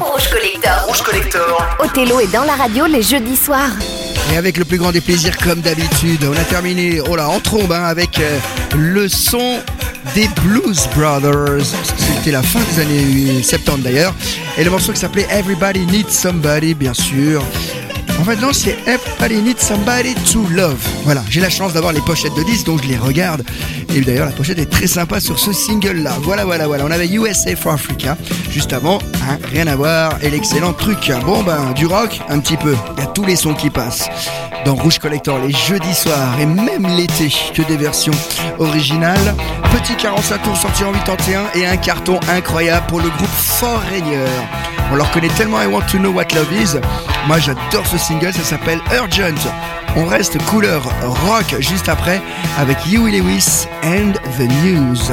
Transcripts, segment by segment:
Rouge Collector. Rouge Collector. Othello est dans la radio les jeudis soirs. Et avec le plus grand des plaisirs, comme d'habitude, on a terminé oh là, en trombe hein, avec euh, le son des Blues Brothers. C'était la fin des années 70 d'ailleurs. Et le morceau qui s'appelait Everybody Needs Somebody, bien sûr. En fait, non, c'est Everybody Needs Somebody to Love. Voilà, j'ai la chance d'avoir les pochettes de disques, donc je les regarde. Et d'ailleurs, la pochette est très sympa sur ce single-là. Voilà, voilà, voilà. On avait USA for Africa juste avant. Hein, rien à voir. Et l'excellent truc. Bon, ben, du rock, un petit peu. Il y a tous les sons qui passent. Dans Rouge Collector, les jeudis soirs et même l'été, que des versions originales. Petit 45 tours sorti en 81 et un carton incroyable pour le groupe Foreigner. On leur connaît tellement I Want to Know What Love Is. Moi, j'adore ce single, ça s'appelle Urgent. On reste couleur rock juste après avec Huey Lewis and the News.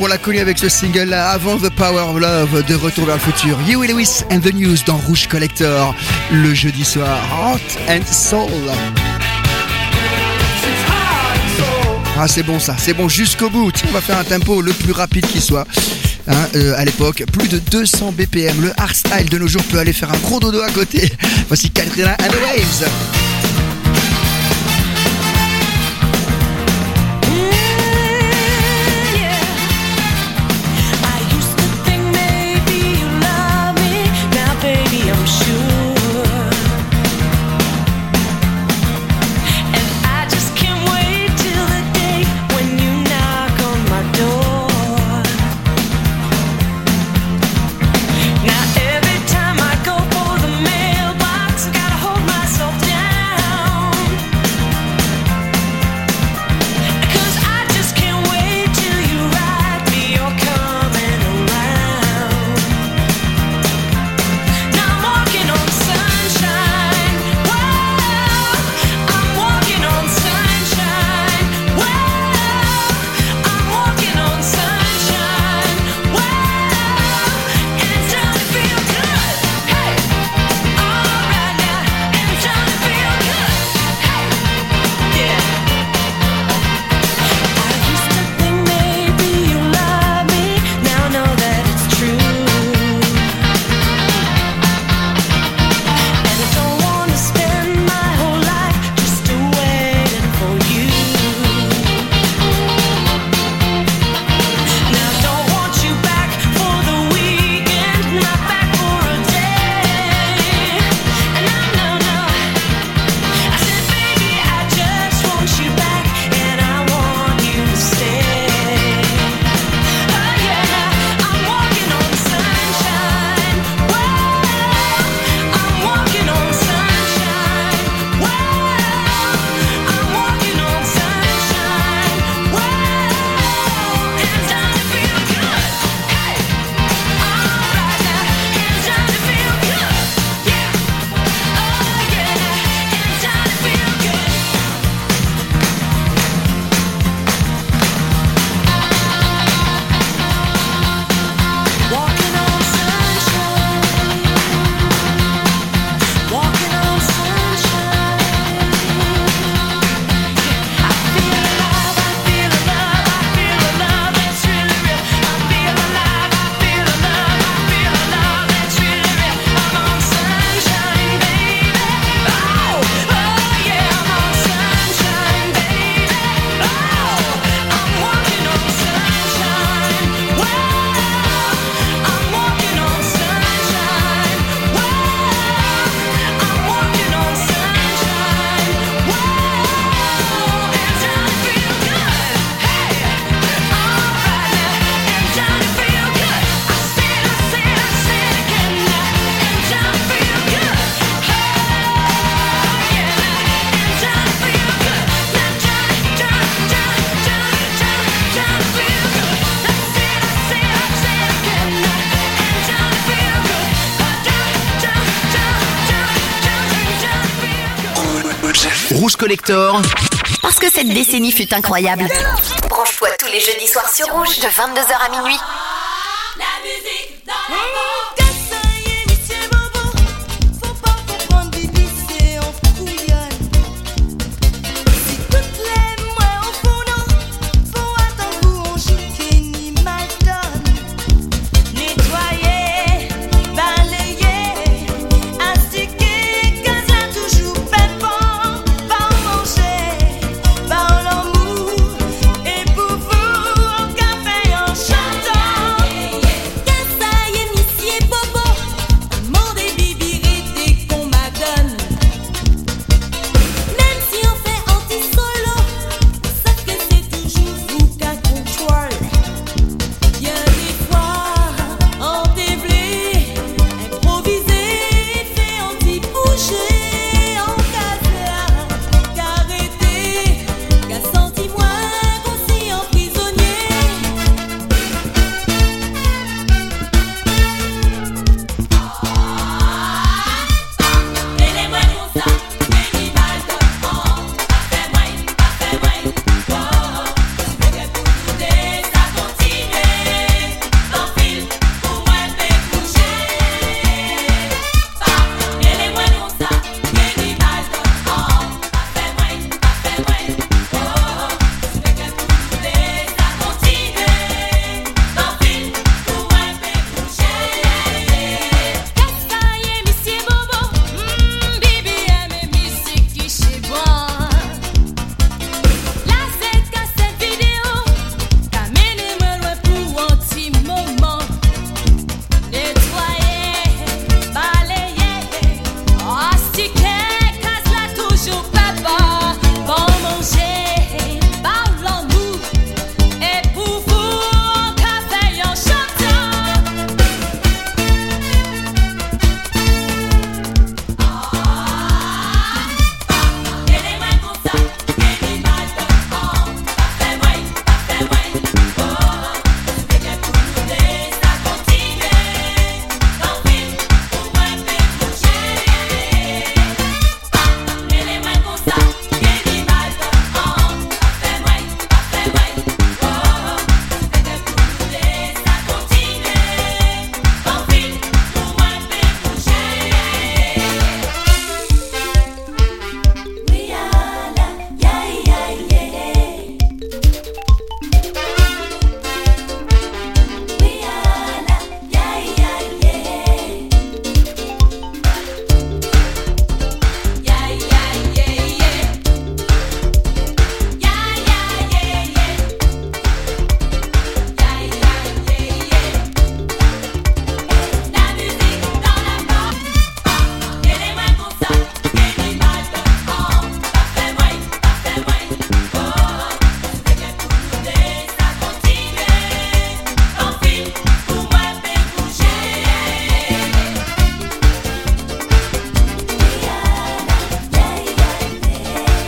On l'a connu avec ce single-là avant The Power of Love de Retour vers le futur. Huey Lewis and the News dans Rouge Collector le jeudi soir. Heart and Soul. Ah c'est bon ça, c'est bon jusqu'au bout. on va faire un tempo le plus rapide qui soit. Hein, euh, à l'époque, plus de 200 BPM. Le hardstyle de nos jours peut aller faire un gros dodo à côté. Voici Katrina and the Waves. Collector. Parce que cette décennie fut incroyable. Branche-toi tous les jeudis soirs sur Rouge de 22h à minuit.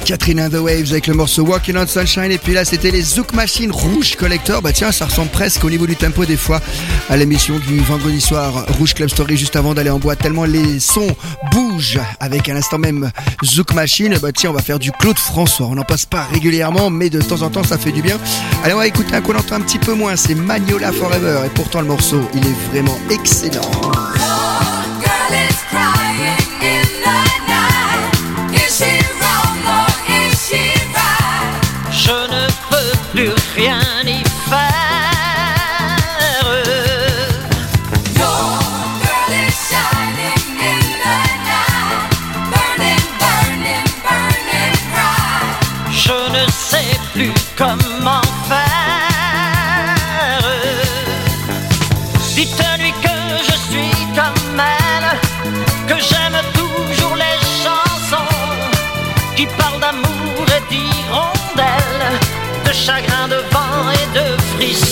Catherine and the Waves avec le morceau Walking on Sunshine. Et puis là, c'était les Zouk Machine Rouge Collector. Bah tiens, ça ressemble presque au niveau du tempo des fois à l'émission du vendredi soir Rouge Club Story juste avant d'aller en boîte. Tellement les sons bougent avec à l'instant même Zouk Machine. Bah tiens, on va faire du Claude François. On n'en passe pas régulièrement, mais de temps en temps, ça fait du bien. Allez, on va écouter un qu'on entend un petit peu moins. C'est Magnola Forever. Et pourtant, le morceau, il est vraiment excellent.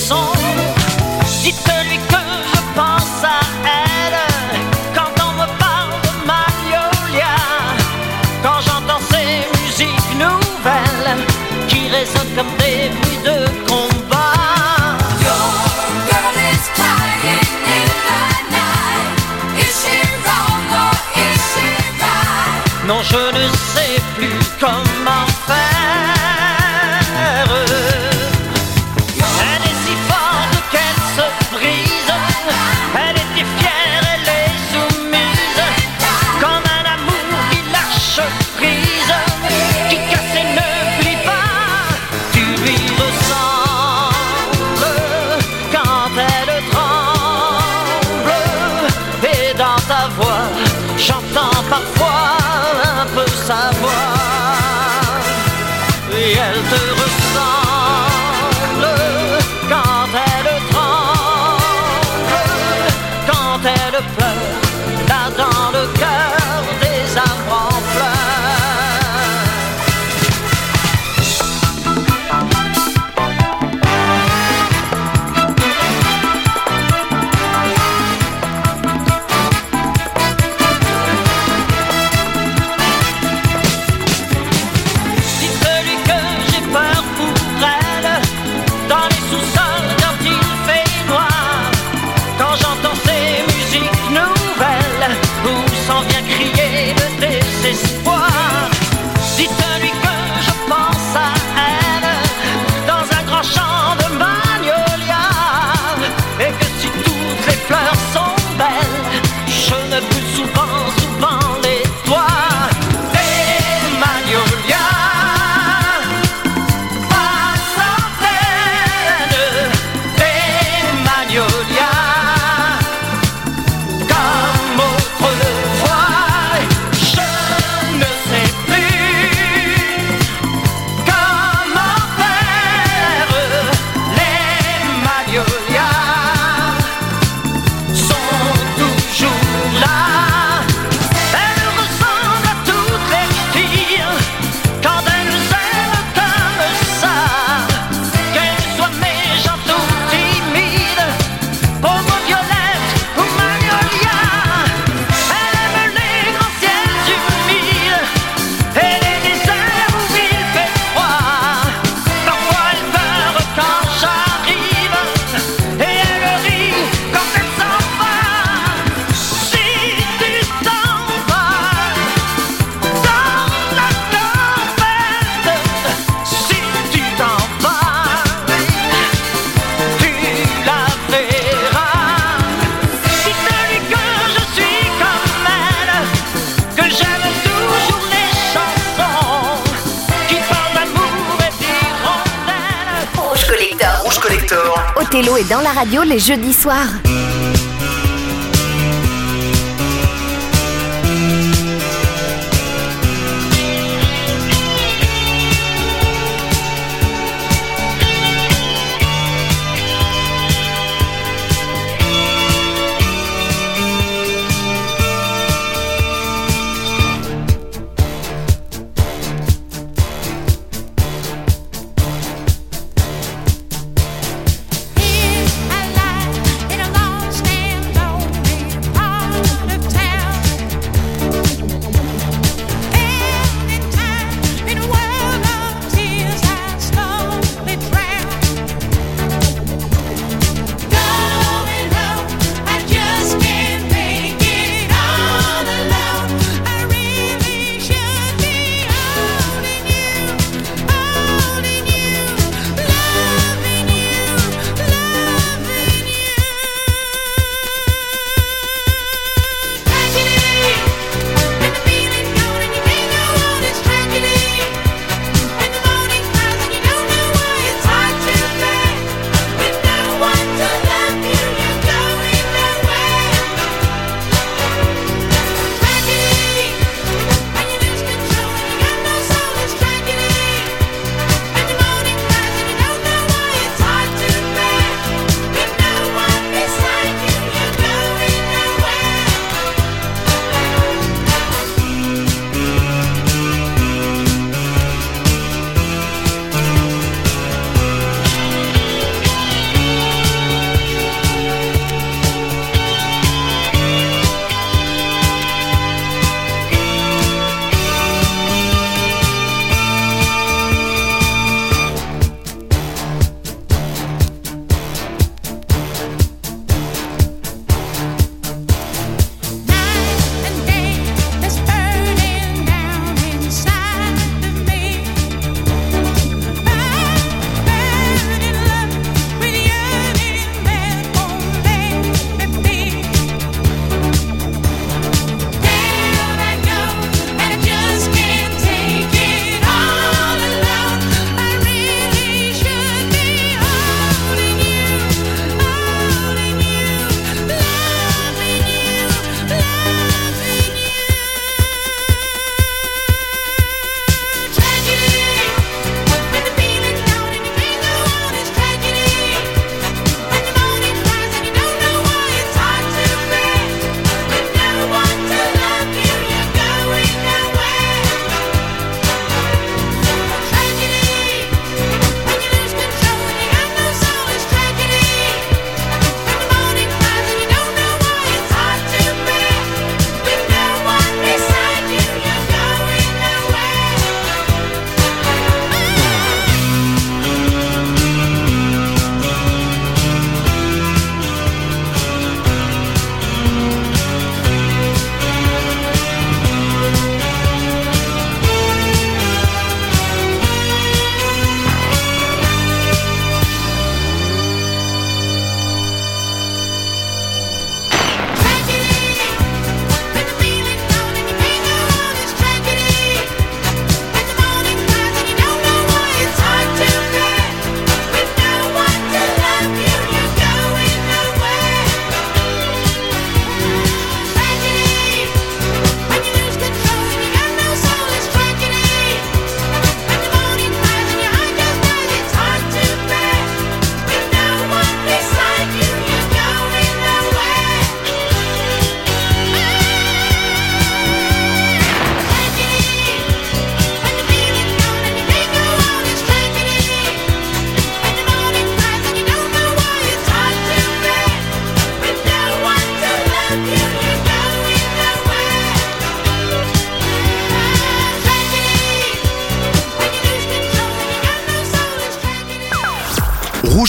Dans radio les jeudis soirs.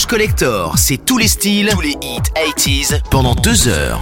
Collector, c'est tous les styles, tous les hits 80s pendant deux heures.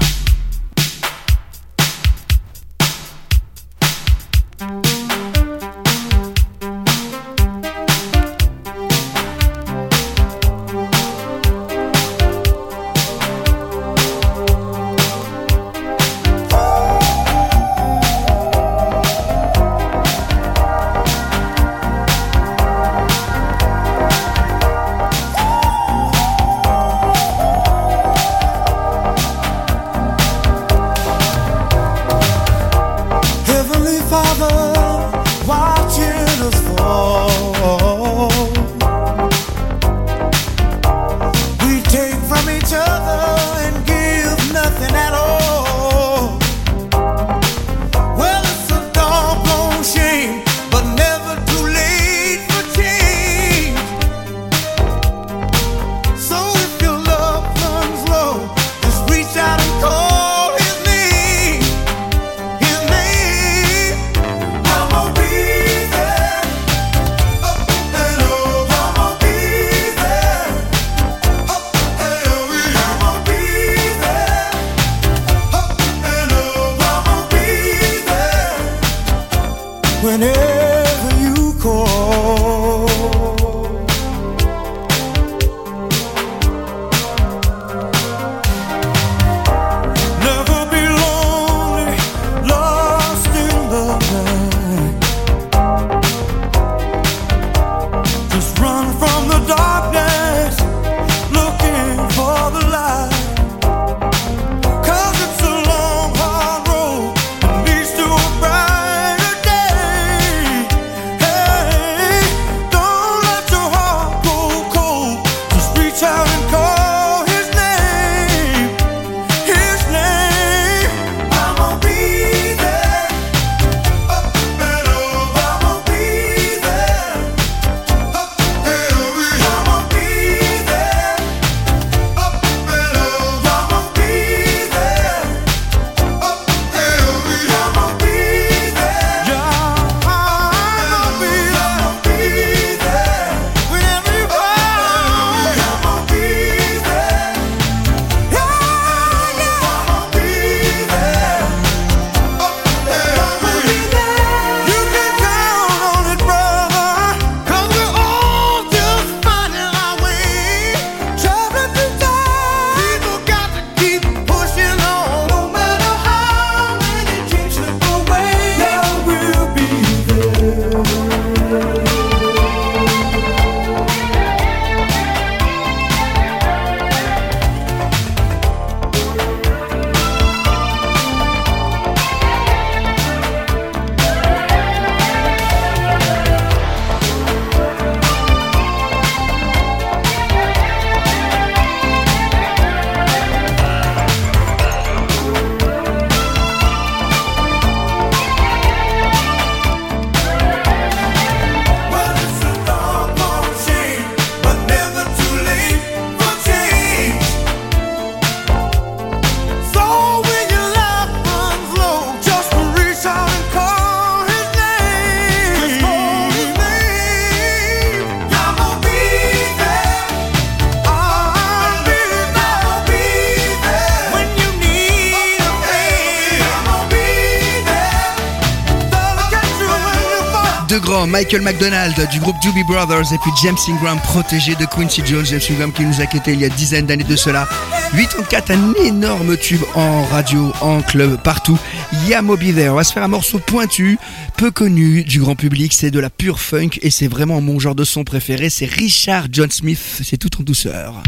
Michael McDonald du groupe Doobie Brothers et puis James Ingram protégé de Quincy Jones. James Ingram qui nous a quitté il y a dizaines d'années de cela. 84, un énorme tube en radio, en club, partout. Ya Moby There. On va se faire un morceau pointu, peu connu du grand public. C'est de la pure funk et c'est vraiment mon genre de son préféré. C'est Richard John Smith. C'est tout en douceur.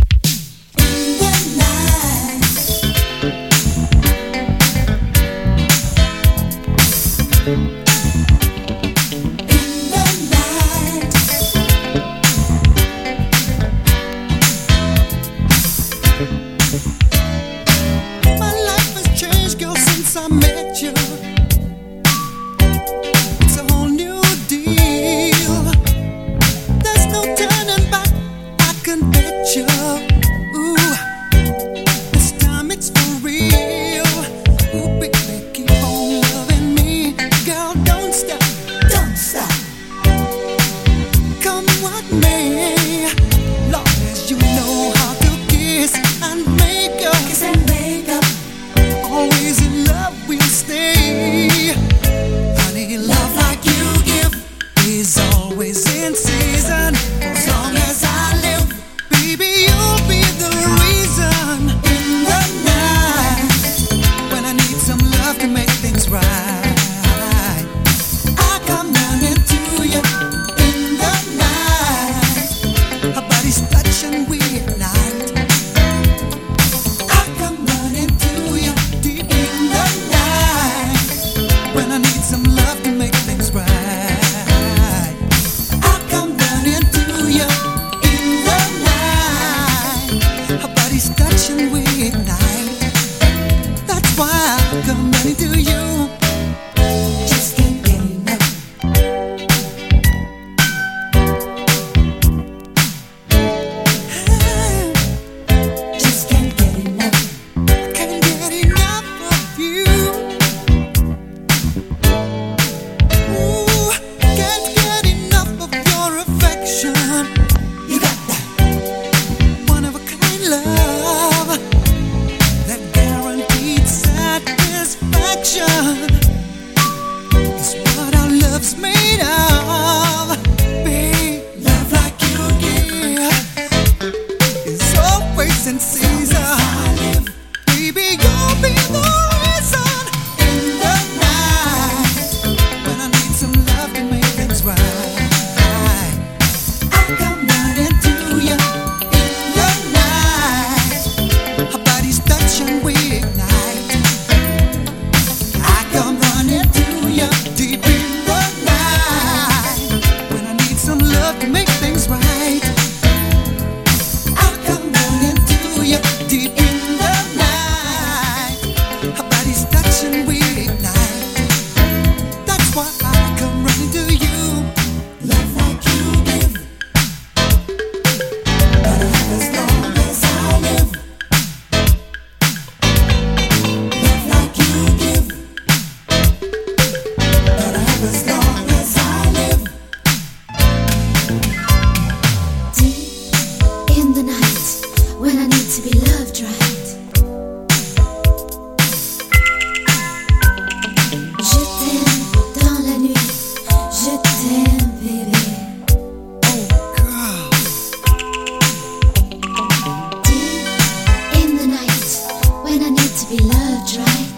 when I need to be loved right.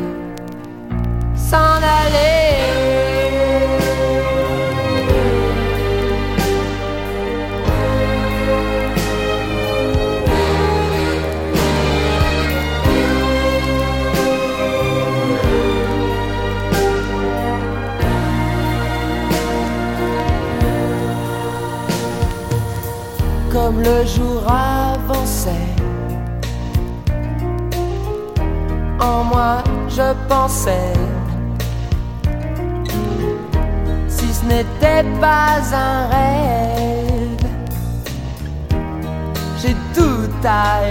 s'en aller. comme le jour avançait. En moi je pensais, n'était pas un rêve, j'ai tout à.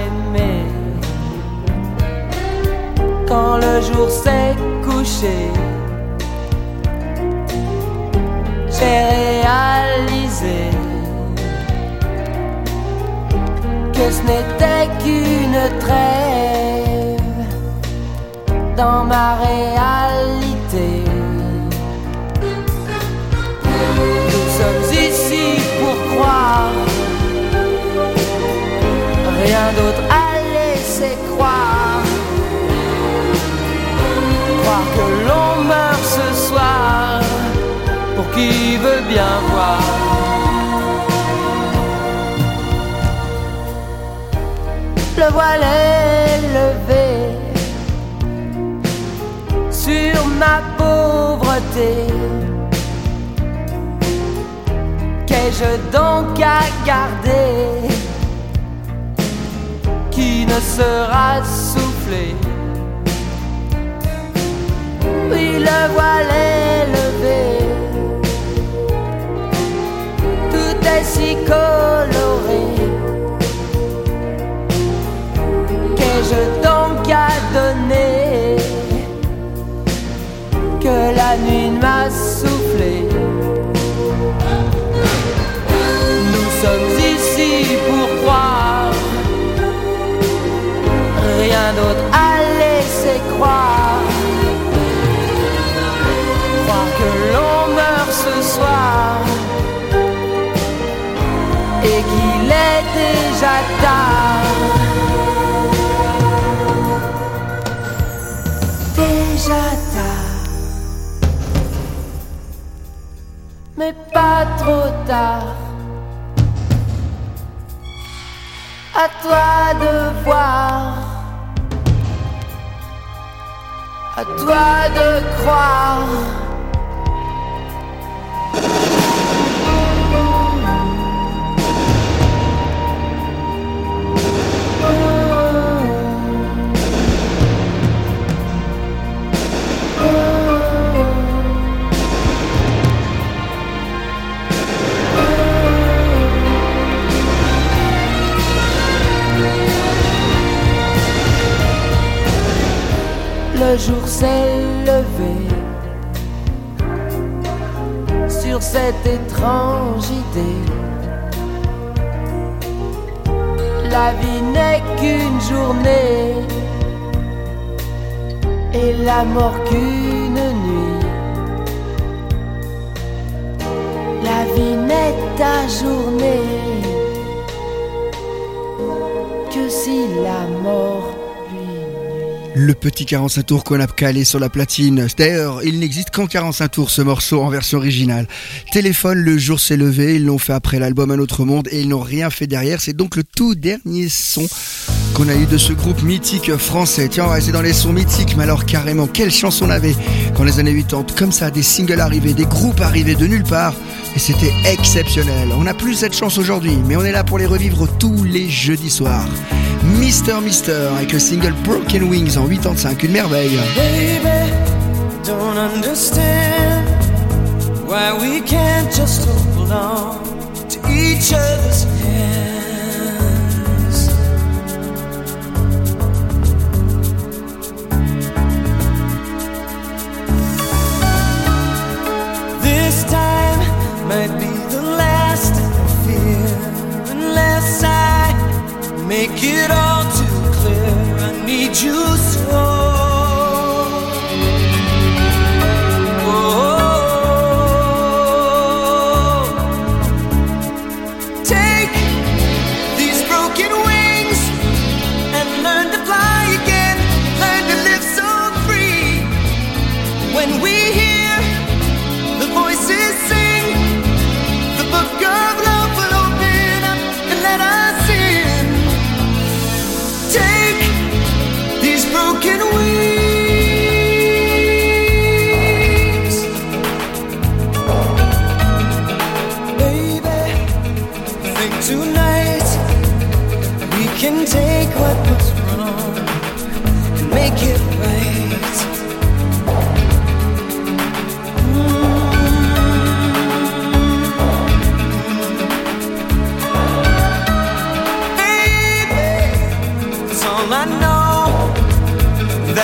Quand le jour s'est couché, j'ai réalisé que ce n'était qu'une trêve dans ma réalité. Rien d'autre à laisser croire. Croire que l'on meurt ce soir pour qui veut bien voir. Le voile est levé sur ma pauvreté. Qu'ai-je donc à garder qui ne sera soufflé? Oui, le voile est levé. Tout est si coloré. Qu'ai-je donc à donner que la nuit m'a soufflé? Sommes ici pour croire, rien d'autre à laisser croire. Croire que l'on meurt ce soir et qu'il est déjà tard. Déjà tard, mais pas trop tard. Toi de voir, à toi de croire. Jour s'est levé sur cette étrange idée. La vie n'est qu'une journée et la mort qu'une nuit. La vie n'est ta journée que si la mort Le petit 45 tours qu'on a calé sur la platine. D'ailleurs, il n'existe qu'en 45 tours ce morceau en version originale. Téléphone, le jour s'est levé, ils l'ont fait après l'album Un autre monde et ils n'ont rien fait derrière. C'est donc le tout dernier son qu'on a eu de ce groupe mythique français. Tiens, on va rester dans les sons mythiques, mais alors carrément, quelle chance on avait quand les années 80, comme ça, des singles arrivaient, des groupes arrivaient de nulle part. Et c'était exceptionnel. On n'a plus cette chance aujourd'hui, mais on est là pour les revivre tous les jeudis soirs. Mister Mister avec le single Broken Wings en 85, une merveille. Baby, don't understand why we can't just hold on to each other's hands. This time might be make it all too clear. I need you so.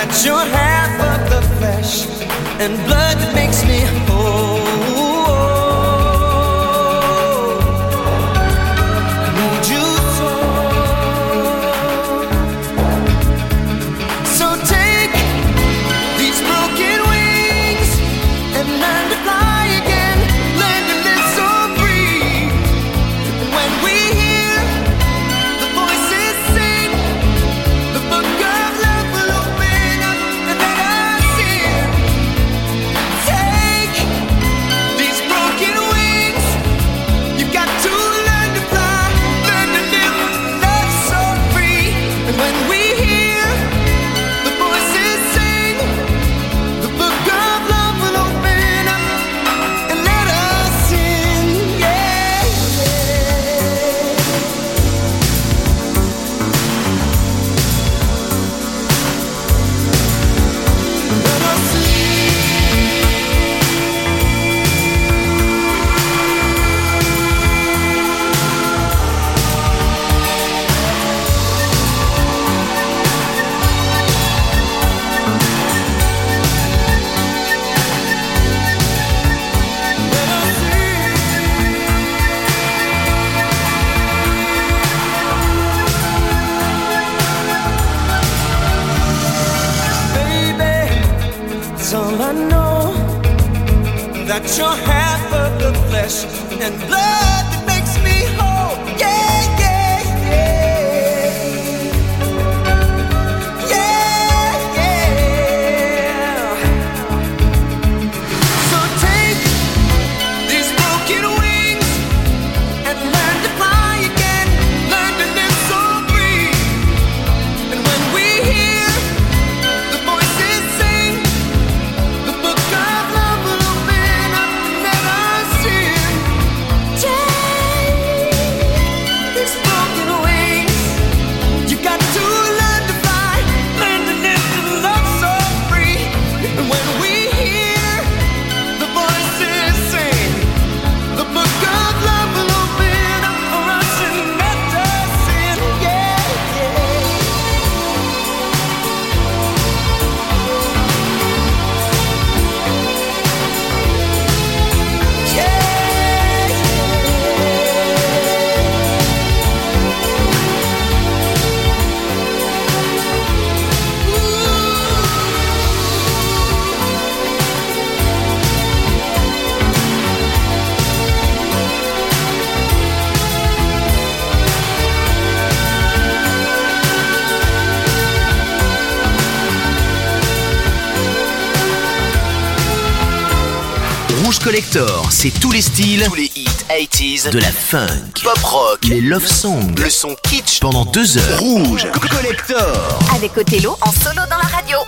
That you're half of the flesh and blood that makes me tous les styles, tous les hits 80s, de la funk, pop rock, les love songs, le son kitsch pendant deux heures. Rouge, collector. Avec Othello en solo dans la radio.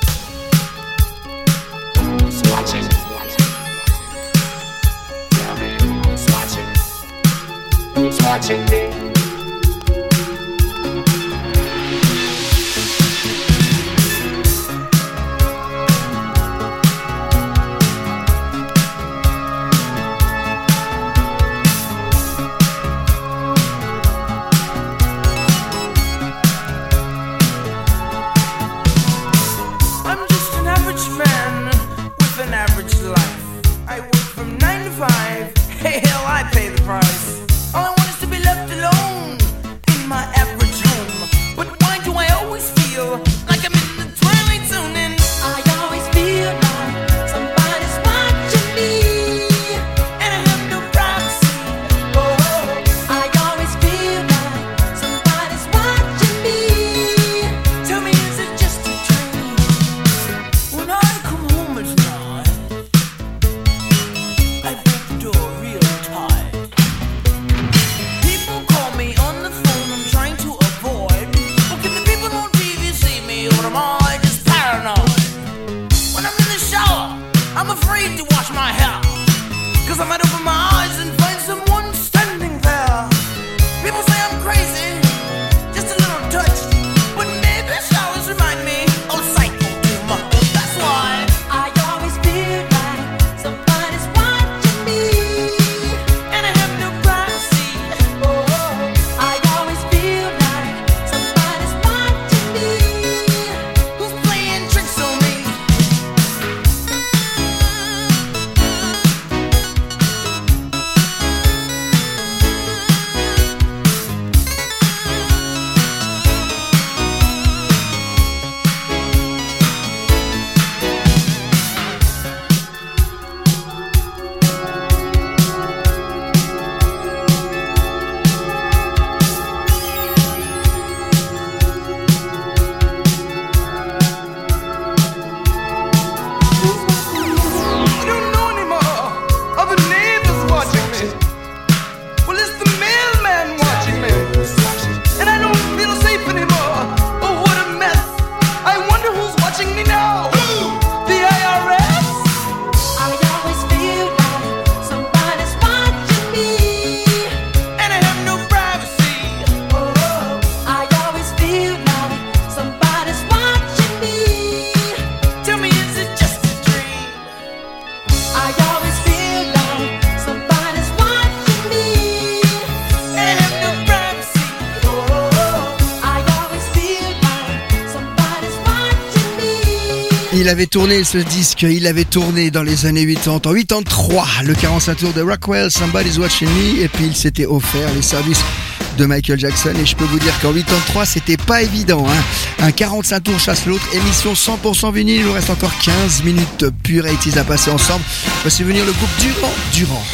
hell, I pay the price. avait tourné ce disque, il avait tourné dans les années 80, en 83, le 45 tours de Rockwell, Somebody's Watching Me, et puis il s'était offert les services de Michael Jackson et je peux vous dire qu'en 83 c'était pas évident. Hein. Un 45 tours chasse l'autre, émission 100% vinyle, il nous reste encore 15 minutes pure et à passer ensemble. Voici venir le groupe Durand Durand.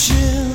是。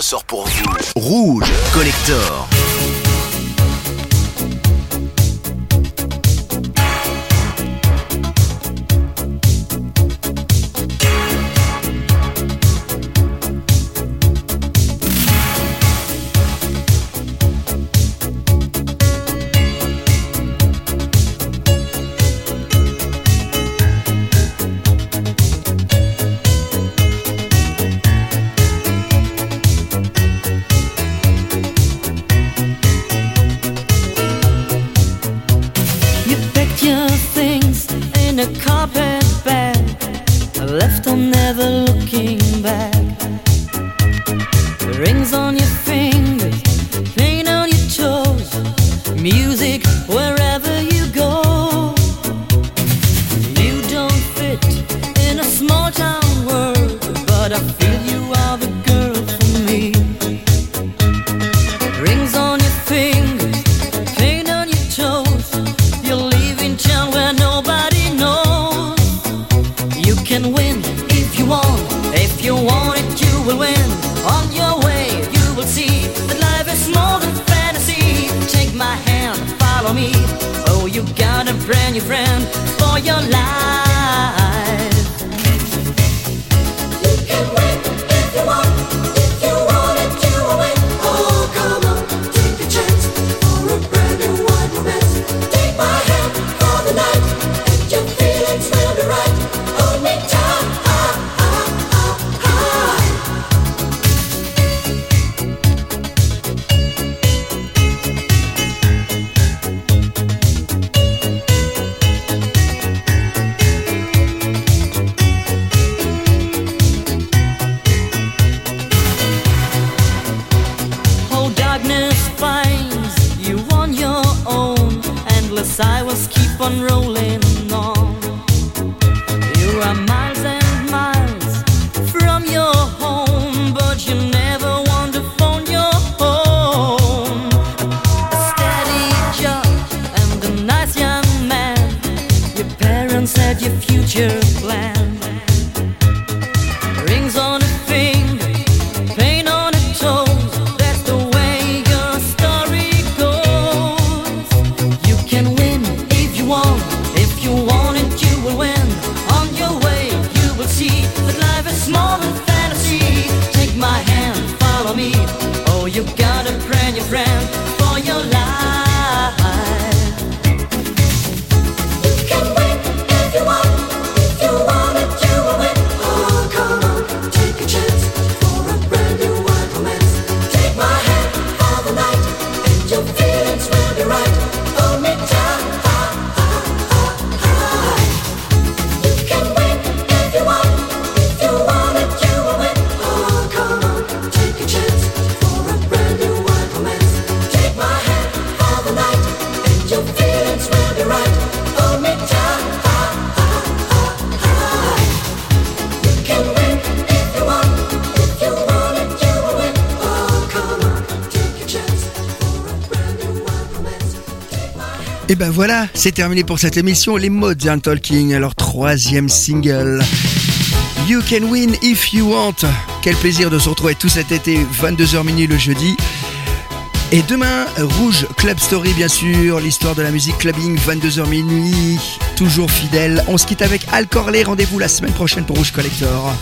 ressort pour vous. Rouge Collector. Et ben voilà, c'est terminé pour cette émission, les Modern Talking, leur troisième single. You can win if you want. Quel plaisir de se retrouver tout cet été, 22h minuit le jeudi. Et demain, Rouge Club Story, bien sûr, l'histoire de la musique clubbing, 22h minuit, toujours fidèle. On se quitte avec Al Corley, rendez-vous la semaine prochaine pour Rouge Collector.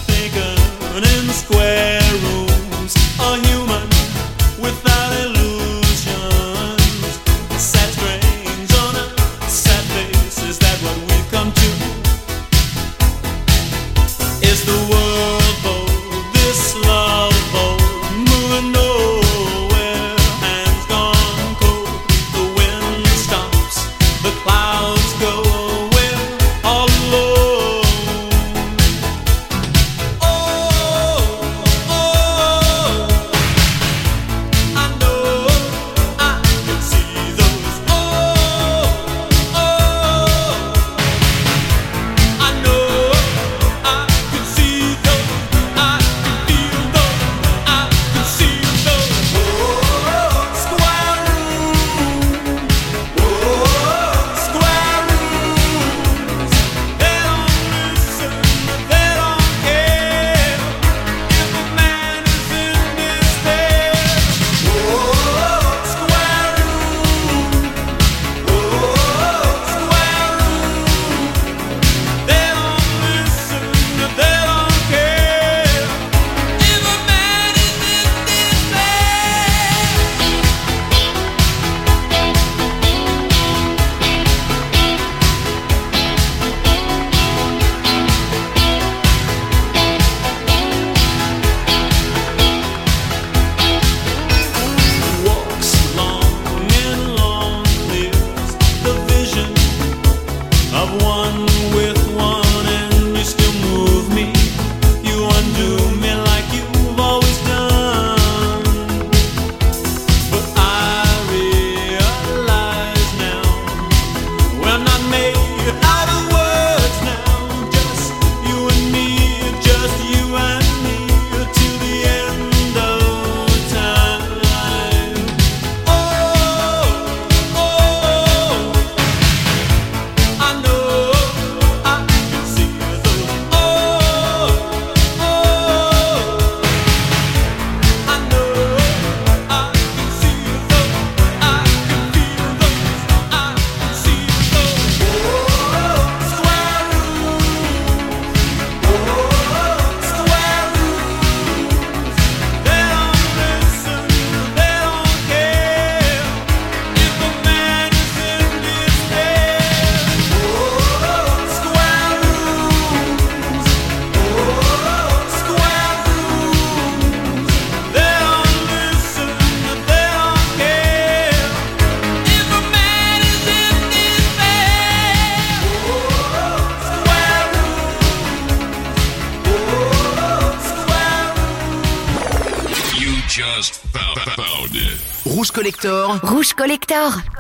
Сага